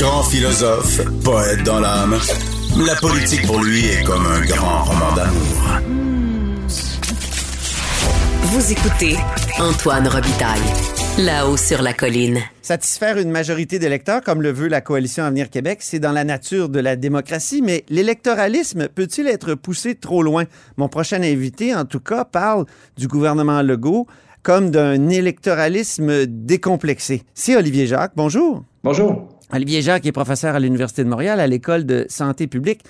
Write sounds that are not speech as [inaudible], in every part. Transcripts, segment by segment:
Grand philosophe, poète dans l'âme, la politique pour lui est comme un grand roman d'amour. Vous écoutez Antoine Robitaille, là-haut sur la colline. Satisfaire une majorité d'électeurs, comme le veut la coalition Avenir Québec, c'est dans la nature de la démocratie, mais l'électoralisme peut-il être poussé trop loin? Mon prochain invité, en tout cas, parle du gouvernement Legault comme d'un électoralisme décomplexé. C'est Olivier Jacques. Bonjour. Bonjour. Olivier Jacques est professeur à l'Université de Montréal à l'École de santé publique.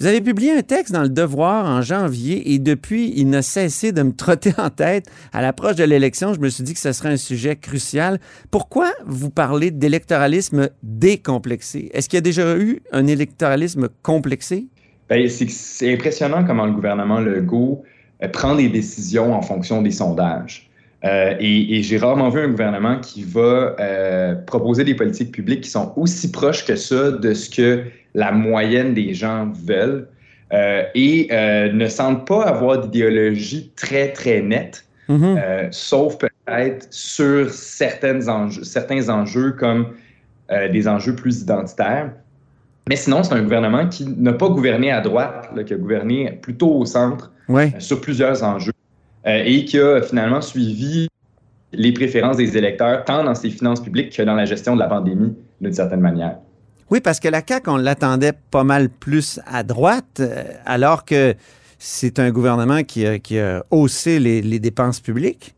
Vous avez publié un texte dans Le Devoir en janvier et depuis, il n'a cessé de me [laughs] trotter en tête. À l'approche de l'élection, je me suis dit que ce serait un sujet crucial. Pourquoi vous parlez d'électoralisme décomplexé? Est-ce qu'il y a déjà eu un électoralisme complexé? Bien, c'est impressionnant comment le gouvernement Legault euh, prend des décisions en fonction des sondages. Euh, et, j'ai rarement vu un gouvernement qui va euh, proposer des politiques publiques qui sont aussi proches que ça de ce que la moyenne des gens veulent euh, et ne semble pas avoir d'idéologie très, très nette, mm-hmm. sauf peut-être sur certaines enjeux, certains enjeux comme des enjeux plus identitaires. Mais sinon, c'est un gouvernement qui n'a pas gouverné à droite, qui a gouverné plutôt au centre sur plusieurs enjeux. Euh, et qui a finalement suivi les préférences des électeurs, tant dans ses finances publiques que dans la gestion de la pandémie, d'une certaine manière. Oui, parce que la CAQ, on l'attendait pas mal plus à droite, euh, alors que c'est un gouvernement qui a, haussé les, dépenses publiques.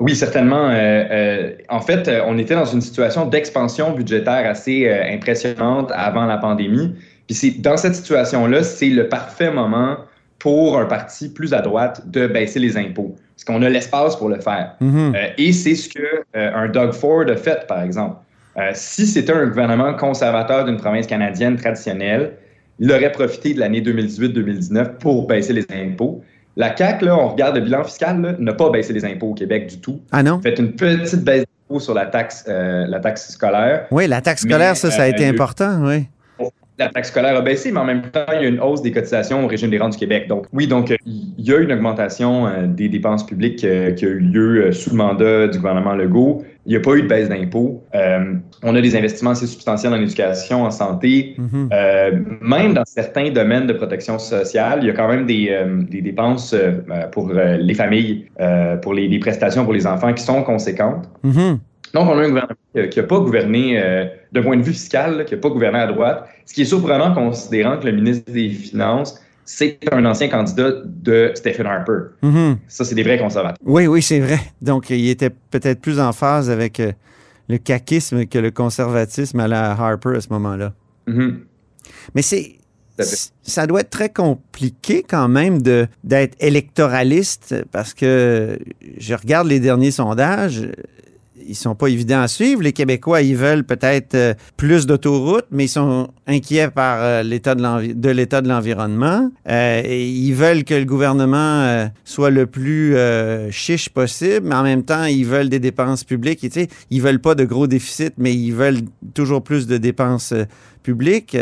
Oui, certainement. Euh, en fait, on était dans une situation d'expansion budgétaire assez impressionnante avant la pandémie. Puis dans cette situation-là, c'est le parfait moment pour un parti plus à droite de baisser les impôts. Parce qu'on a l'espace pour le faire. Mhm. Euh, et c'est ce que euh, un Doug Ford a fait, par exemple. Euh, si c'était un gouvernement conservateur d'une province canadienne traditionnelle, il aurait profité de l'année 2018-2019 pour baisser les impôts. La CAQ, là, on regarde le bilan fiscal, n'a pas baissé les impôts au Québec du tout. Ah non? Fait une petite baisse d'impôts sur la taxe, la taxe scolaire. Oui, la taxe scolaire, ça, ça a été important, oui la taxe scolaire a baissé, mais en même temps, il y a une hausse des cotisations au régime des rentes du Québec. Donc, oui, donc, il y a une augmentation euh, des dépenses publiques euh, qui a eu lieu euh, sous le mandat du gouvernement Legault. Il n'y a pas eu de baisse d'impôts. on a des investissements assez substantiels en éducation, en santé. Mhm. même dans certains domaines de protection sociale, il y a quand même des, dépenses pour les familles, pour les, prestations pour les enfants qui sont conséquentes. Mhm. Donc, on a un gouvernement qui n'a pas gouverné euh, d'un point de vue fiscal, qui n'a pas gouverné à droite, ce qui est surprenant considérant que le ministre des Finances, c'est un ancien candidat de Stephen Harper. Mm-hmm. Ça, c'est des vrais conservateurs. Oui, oui, c'est vrai. Donc, il était peut-être plus en phase avec euh, le caquisme que le conservatisme à la Harper à ce moment-là. Mm-hmm. Mais c'est ça doit être très compliqué quand même d'être électoraliste parce que je regarde les derniers sondages ils sont pas évidents à suivre. Les Québécois, ils veulent peut-être euh, plus d'autoroutes, mais ils sont inquiets par euh, l'état de l'état de l'environnement. Euh, ils veulent que le gouvernement soit le plus chiche possible, mais en même temps, ils veulent des dépenses publiques. Tu sais, ils veulent pas de gros déficits, mais ils veulent toujours plus de dépenses publiques.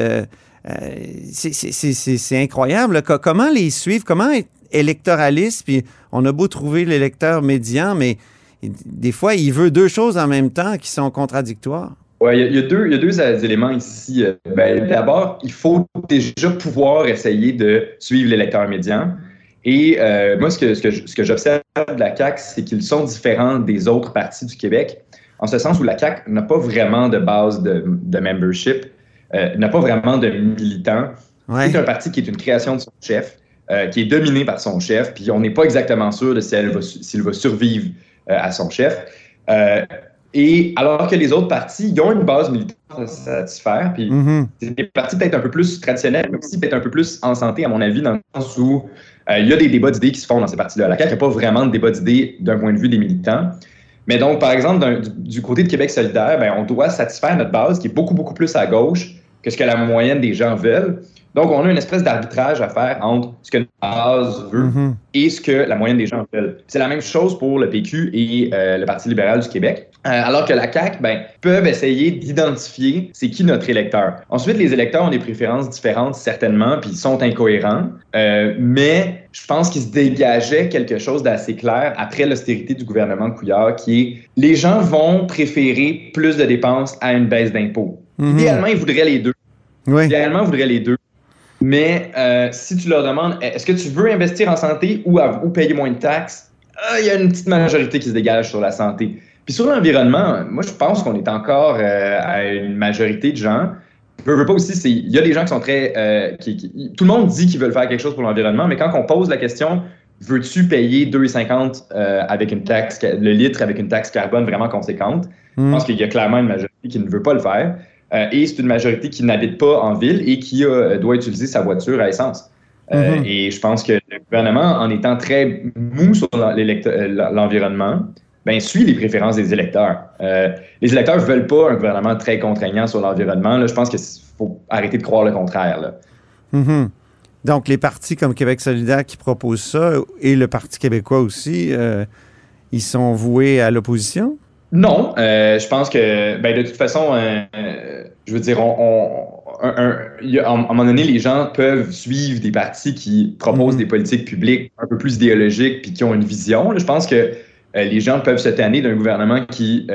c'est incroyable. Comment les suivre? Comment être électoraliste? Puis on a beau trouver l'électeur médian, mais des fois, il veut deux choses en même temps qui sont contradictoires. Oui, il y, a deux, deux euh, éléments ici. Euh, ben, d'abord, il faut déjà pouvoir essayer de suivre l'électeur médian. Et euh, moi, ce que, ce que, j'observe de la CAQ, c'est qu'ils sont différents des autres partis du Québec. en ce sens où la CAQ n'a pas vraiment de base de, de membership, euh, n'a pas vraiment de militants. C'est un parti qui est une création de son chef, euh, qui est dominé par son chef, puis on n'est pas exactement sûr de s'il va, va, survivre à son chef. et alors que les autres partis, ils ont une base militaire à satisfaire, puis mm-hmm. c'est des partis peut-être un peu plus traditionnels, mais aussi peut-être un peu plus en santé, à mon avis, dans le sens où il y a des débats d'idées qui se font dans ces partis-là. La CAQ n'a pas vraiment de débat d'idées d'un point de vue des militants. Mais donc, par exemple, du, côté de Québec solidaire, ben, on doit satisfaire notre base qui est beaucoup, beaucoup plus à gauche que ce que la moyenne des gens veulent. Donc, on a une espèce d'arbitrage à faire entre ce que notre base veut mm-hmm. et ce que la moyenne des gens veulent. C'est la même chose pour le PQ et euh, le Parti libéral du Québec. Euh, alors que la CAQ, ben, peuvent essayer d'identifier c'est qui notre électeur. Ensuite, les électeurs ont des préférences différentes, certainement, puis ils sont incohérents. Euh, mais je pense qu'il se dégageait quelque chose d'assez clair après l'austérité du gouvernement Couillard, qui est les gens vont préférer plus de dépenses à une baisse d'impôts. Mm-hmm. Idéalement, ils voudraient les deux. Idéalement, ils voudraient les deux. Mais euh, si tu leur demandes est-ce que tu veux investir en santé ou, ou payer moins de taxes, euh, il y a une petite majorité qui se dégage sur la santé. Puis sur l'environnement, moi je pense qu'on est encore euh, à une majorité de gens. Je veux pas aussi, il y a des gens qui sont très. Qui, tout le monde dit qu'ils veulent faire quelque chose pour l'environnement, mais quand on pose la question veux-tu payer 2,50 avec une taxe, le litre avec une taxe carbone vraiment conséquente, je pense hmm. qu'il y a clairement une majorité qui ne veut pas le faire. Euh, et c'est une majorité qui n'habite pas en ville et qui euh, doit utiliser sa voiture à essence. Euh, mhm. Et je pense que le gouvernement, en étant très mou sur l'environnement, ben, suit les préférences des électeurs. les électeurs ne veulent pas un gouvernement très contraignant sur l'environnement. Je pense qu'il faut arrêter de croire le contraire. Mhm. Donc, les partis comme Québec solidaire qui proposent ça et le Parti québécois aussi, ils sont voués à l'opposition? Non, euh, je pense que ben, de toute façon, euh, je veux dire, on, à un moment donné, les gens peuvent suivre des partis qui proposent mhm. des politiques publiques un peu plus idéologiques puis qui ont une vision. je pense que euh, les gens peuvent se tanner d'un gouvernement qui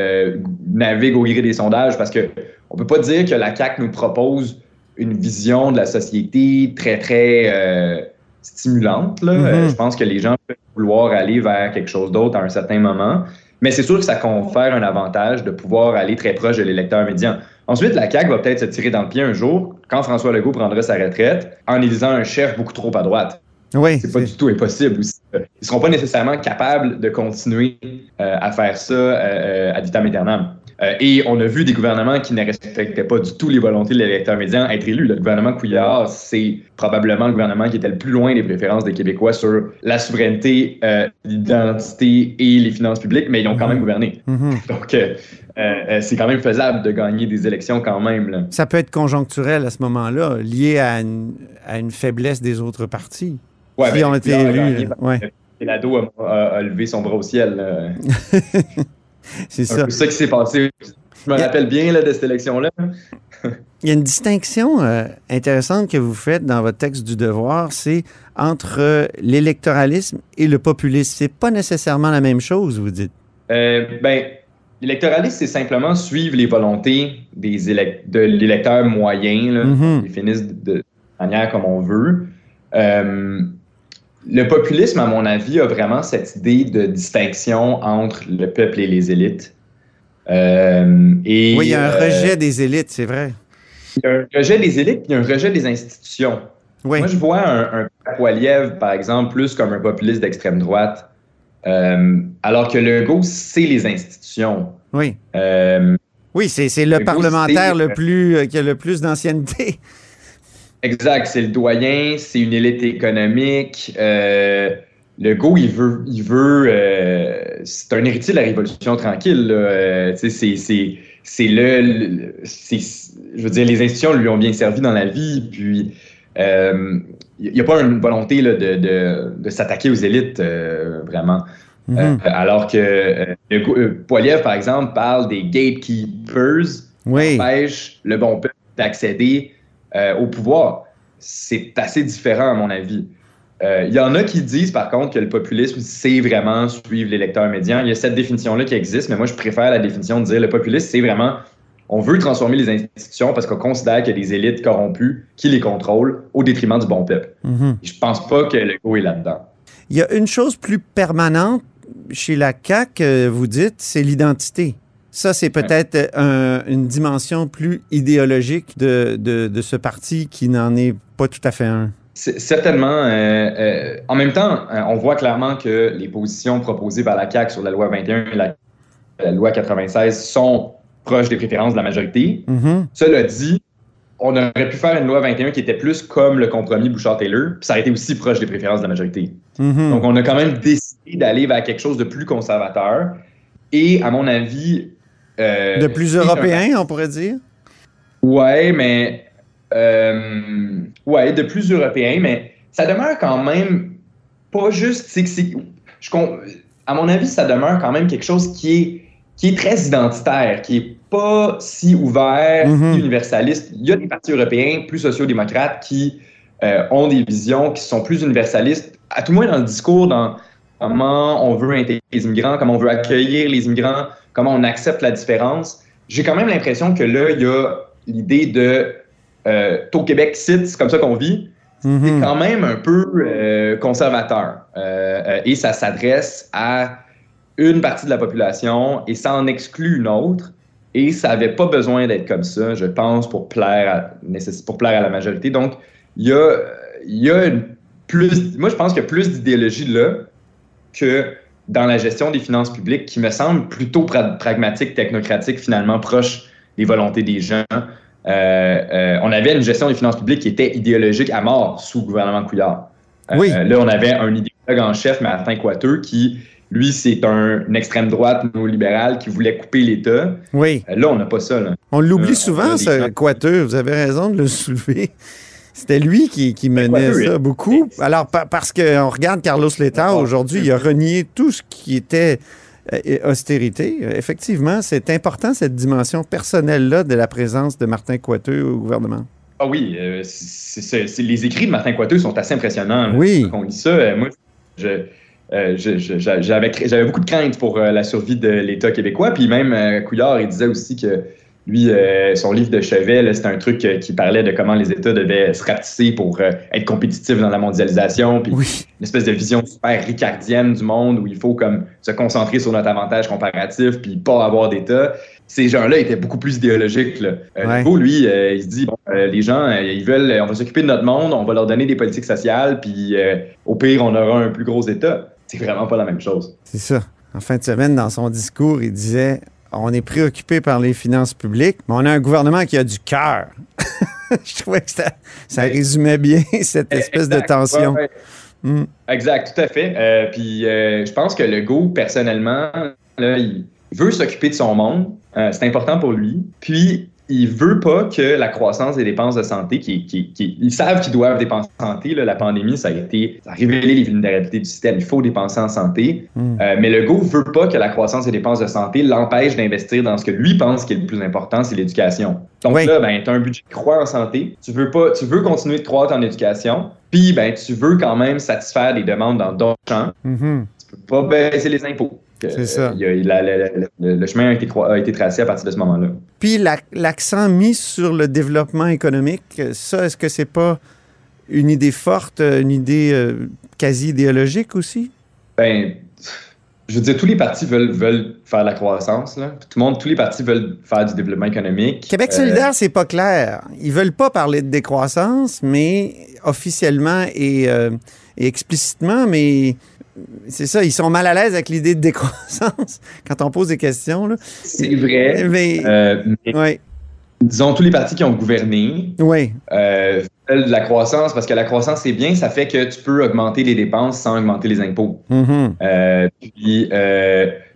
navigue au gré des sondages parce que on peut pas dire que la CAQ nous propose une vision de la société très, très stimulante. Là. Mhm. je pense que les gens peuvent vouloir aller vers quelque chose d'autre à un certain moment. Mais c'est sûr que ça confère un avantage de pouvoir aller très proche de l'électeur médian. Ensuite, la CAQ va peut-être se tirer dans le pied un jour quand François Legault prendra sa retraite en élisant un chef beaucoup trop à droite. Oui, c'est pas du tout impossible aussi. Ils seront pas nécessairement capables de continuer euh, à faire ça euh, euh, à vitam aeternam. Euh, et on a vu des gouvernements qui ne respectaient pas du tout les volontés de l'électeur médian être élus. Le gouvernement Couillard, c'est probablement le gouvernement qui était le plus loin des préférences des Québécois sur la souveraineté, euh, l'identité et les finances publiques, mais ils ont quand même gouverné. Mm-hmm. [laughs] Donc, euh, c'est quand même faisable de gagner des élections quand même. Ça peut être conjoncturel à ce moment-là, lié à une, faiblesse des autres partis. Ouais, qui ben, ont été élus. Et l'ado a, levé son bras au ciel. [laughs] [laughs] C'est ça. C'est ça qui s'est passé. Je me rappelle bien là, de cette élection-là. [laughs] Il y a une distinction euh, intéressante que vous faites dans votre texte du devoir, c'est entre euh, l'électoralisme et le populisme. C'est pas nécessairement la même chose, vous dites. Euh, ben, l'électoralisme, c'est simplement suivre les volontés des de l'électeur moyen, là, mm définissent de, manière comme on veut. Le populisme, à mon avis, a vraiment cette idée de distinction entre le peuple et les élites. Euh, et, oui, il y a un euh, rejet des élites, c'est vrai. Il y a un rejet des élites, puis il y a un rejet des institutions. Moi, je vois un, un par exemple, plus comme un populiste d'extrême droite, euh, alors que le Legault, c'est les institutions. Oui. oui, c'est le, parlementaire le plus, qui a le plus d'ancienneté. Exact, c'est le doyen, c'est une élite économique. Euh, le go, il veut, il veut, euh, c'est un héritier de la Révolution tranquille. Euh, c'est, c'est le, je veux dire, les institutions lui ont bien servi dans la vie. Puis, il n'y a pas une volonté là, de, de, de s'attaquer aux élites vraiment. Mm-hmm. alors que Poiliev, par exemple, parle des gatekeepers oui. qui empêchent le bon peuple d'accéder euh, au pouvoir. C'est assez différent, à mon avis. Il euh, y en a qui disent, par contre, que le populisme, c'est vraiment suivre l'électeur médian. Il y a cette définition-là qui existe, mais moi, je préfère la définition de dire le populisme, c'est vraiment on veut transformer les institutions parce qu'on considère qu'il y a des élites corrompues qui les contrôlent au détriment du bon peuple. Mm-hmm. Je pense pas que le go est là-dedans. Il y a une chose plus permanente chez la CAQ, vous dites, c'est l'identité. Ça, c'est peut-être une dimension plus idéologique de, de, ce parti qui n'en est pas tout à fait un. Certainement. en même temps, on voit clairement que les positions proposées par la CAQ sur la loi 21 et la, loi 96 sont proches des préférences de la majorité. Mm-hmm. Cela dit, on aurait pu faire une loi 21 qui était plus comme le compromis Bouchard-Taylor, puis ça aurait été aussi proche des préférences de la majorité. Mm-hmm. Donc, on a quand même décidé d'aller vers quelque chose de plus conservateur. Et, à mon avis. Euh, de plus européen, on pourrait dire? Ouais, mais. Euh, ouais, de plus européen, mais ça demeure quand même pas juste. Je, à mon avis, ça demeure quand même quelque chose qui est, qui est très identitaire, qui est pas si ouvert, mm universaliste. Il y a des partis européens plus sociaux-démocrates qui euh, ont des visions qui sont plus universalistes, à tout le moins dans le discours, dans comment on veut intégrer les immigrants, comment on veut accueillir les immigrants, comment on accepte la différence. J'ai quand même l'impression que là, il y a l'idée de euh, au Québec, c'est comme ça qu'on vit. C'est mhm. quand même un peu euh, conservateur. Euh, et ça s'adresse à une partie de la population et ça en exclut une autre. Et ça n'avait pas besoin d'être comme ça, je pense, pour plaire à, pour plaire à la majorité. Donc, il y a, y a une plus. Moi, je pense qu'il y a plus d'idéologie là que dans la gestion des finances publiques qui me semble plutôt pragmatique, technocratique, finalement proche des volontés des gens. Euh, euh, on avait une gestion des finances publiques qui était idéologique à mort sous le gouvernement Couillard. Euh, oui. là, on avait un idéologue en chef, Martin Coiteux, qui lui, c'est un, une extrême droite néolibérale qui voulait couper l'État. Oui. Là, on n'a pas ça. On l'oublie souvent, ce Coiteux. Vous avez raison de le soulever. C'était lui qui, menait ça beaucoup. Alors, parce qu'on regarde Carlos Leta aujourd'hui, il a renié tout ce qui était euh, austérité. Effectivement, c'est important, cette dimension personnelle-là de la présence de Martin Coiteux au gouvernement. Ah oui, les écrits de Martin Coiteux sont assez impressionnants. Oui. Quand on lit ça, moi, je, euh, j'avais beaucoup de crainte pour euh, la survie de l'État québécois. Puis même euh, Couillard, il disait aussi que lui, son livre de chevet, c'était un truc qui parlait de comment les États devaient se rapetisser pour être compétitifs dans la mondialisation. Puis une espèce de vision super ricardienne du monde où il faut comme se concentrer sur notre avantage comparatif puis pas avoir d'État. Ces gens-là étaient beaucoup plus idéologiques. Là. lui, il se dit les gens, ils veulent, on va s'occuper de notre monde, on va leur donner des politiques sociales, puis au pire, on aura un plus gros État c'est vraiment pas la même chose. C'est ça. En fin de semaine, dans son discours, il disait on est préoccupé par les finances publiques, mais on a un gouvernement qui a du cœur. [laughs] Je trouvais que ça, résumait bien [laughs] cette espèce de tension. Hmm. Exact, tout à fait. Euh, puis euh, je pense que le goût, personnellement, là, il veut s'occuper de son monde. Euh, c'est important pour lui. Puis il veut pas que la croissance des dépenses de santé, qui, qui, ils savent qu'ils doivent dépenser en santé. Là, la pandémie, ça a été, ça a révélé les vulnérabilités du système. Il faut dépenser en santé. Hmm. Euh, mais le go veut pas que la croissance des dépenses de santé l'empêche d'investir dans ce que lui pense qui est le plus important, c'est l'éducation. Donc là, ben, tu as un budget qui croît en santé. Tu veux pas, tu veux continuer de croître en éducation. Puis, ben, tu veux quand même satisfaire des demandes dans d'autres champs. Mm-hmm. Tu peux pas baisser les impôts. C'est ça. le, chemin a été, a été, tracé à partir de ce moment-là. Puis l'accent mis sur le développement économique, ça, est-ce que c'est pas une idée forte, une idée euh, quasi idéologique aussi? Ben, je veux dire, tous les partis veulent, veulent faire la croissance. Là. Tout le monde, tous les partis veulent faire du développement économique. Québec euh, solidaire, c'est pas clair. Ils veulent pas parler de décroissance, mais officiellement et, euh, et explicitement, mais c'est ça, ils sont mal à l'aise avec l'idée de décroissance [laughs] quand on pose des questions. C'est vrai. Mais, euh, disons, tous les partis qui ont gouverné oui. euh, de la croissance parce que la croissance, c'est bien, ça fait que tu peux augmenter les dépenses sans augmenter les impôts. Mm-hmm. Euh, puis,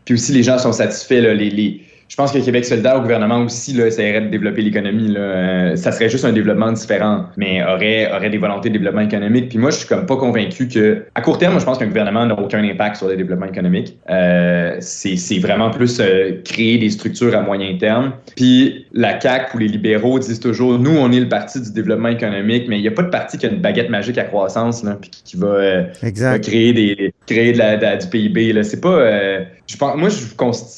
puis, aussi, les gens sont satisfaits. Là, les, les je pense que Québec solidaire au gouvernement aussi là, essaierait de développer l'économie. Euh, ça serait juste un développement différent, mais aurait, aurait des volontés de développement économique. Puis moi, je suis comme pas convaincu que, à court terme, je pense qu'un gouvernement n'a aucun impact sur le développement économique. Euh, c'est vraiment plus euh, créer des structures à moyen terme. Puis la CAQ ou les libéraux disent toujours, nous, on est le parti du développement économique, mais il n'y a pas de parti qui a une baguette magique à croissance, là, puis qui va, euh, créer, des, créer de la, du PIB. C'est pas, je pense, moi, je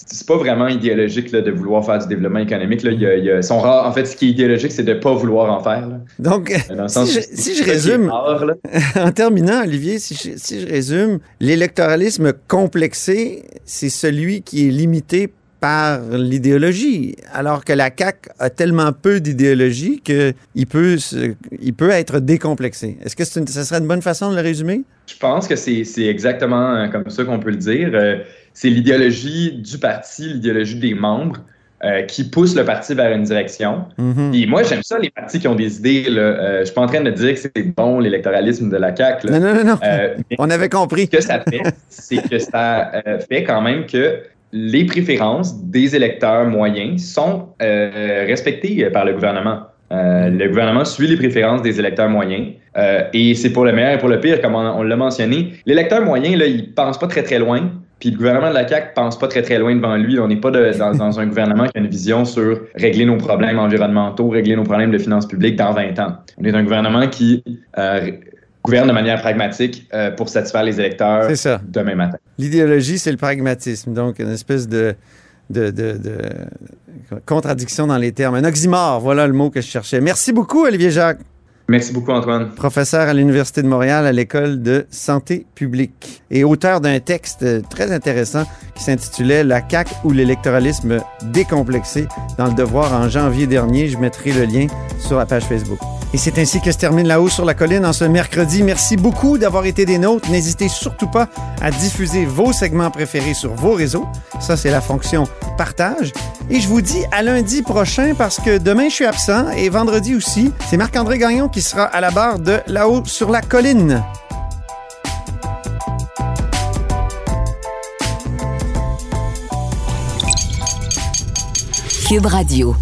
c'est pas vraiment idéologique de vouloir faire du développement économique. Là. Il y a, rares. En fait, ce qui est idéologique, c'est de ne pas vouloir en faire. Donc, euh, si, je, résume, [laughs] en terminant, Olivier, si je, si je résume, l'électoralisme complexé, c'est celui qui est limité par l'idéologie, alors que la CAQ a tellement peu d'idéologie qu'il peut, il peut être décomplexé. Est-ce que ce serait une bonne façon de le résumer? Je pense que c'est exactement euh, comme ça qu'on peut le dire. Euh, c'est l'idéologie du parti, l'idéologie des membres. Euh, qui pousse le parti vers une direction. Mm-hmm. Et moi, j'aime ça, les partis qui ont des idées. Là. je suis pas en train de dire que c'est bon l'électoralisme de la CAQ. Non, non, non, non. [laughs] On avait compris. Ce que ça fait, c'est que ça fait quand même que les préférences des électeurs moyens sont euh, respectées par le gouvernement. Euh, le gouvernement suit les préférences des électeurs moyens euh, et c'est pour le meilleur et pour le pire, comme on, l'a mentionné. L'électeur moyen, là, il pense pas très très loin, puis le gouvernement de la CAQ pense pas très très loin devant lui. On n'est pas dans, un gouvernement qui a une vision sur régler nos problèmes environnementaux, régler nos problèmes de finances publiques dans 20 ans. On est un gouvernement qui gouverne de manière pragmatique euh, pour satisfaire les électeurs demain matin. L'idéologie, c'est le pragmatisme. Donc, une espèce de, de, de, contradiction dans les termes. Un oxymore, voilà le mot que je cherchais. Merci beaucoup, Olivier Jacques. Merci beaucoup, Antoine. Professeur à l'Université de Montréal à l'École de santé publique et auteur d'un texte très intéressant qui s'intitulait La CAQ ou l'électoralisme décomplexé dans le devoir en janvier dernier. Je mettrai le lien sur la page Facebook. Et c'est ainsi que se termine La Haut sur la Colline en ce mercredi. Merci beaucoup d'avoir été des nôtres. N'hésitez surtout pas à diffuser vos segments préférés sur vos réseaux. Ça, c'est la fonction partage. Et je vous dis à lundi prochain parce que demain, je suis absent et vendredi aussi. C'est Marc-André Gagnon qui sera à la barre de La Haut sur la Colline. Cube Radio.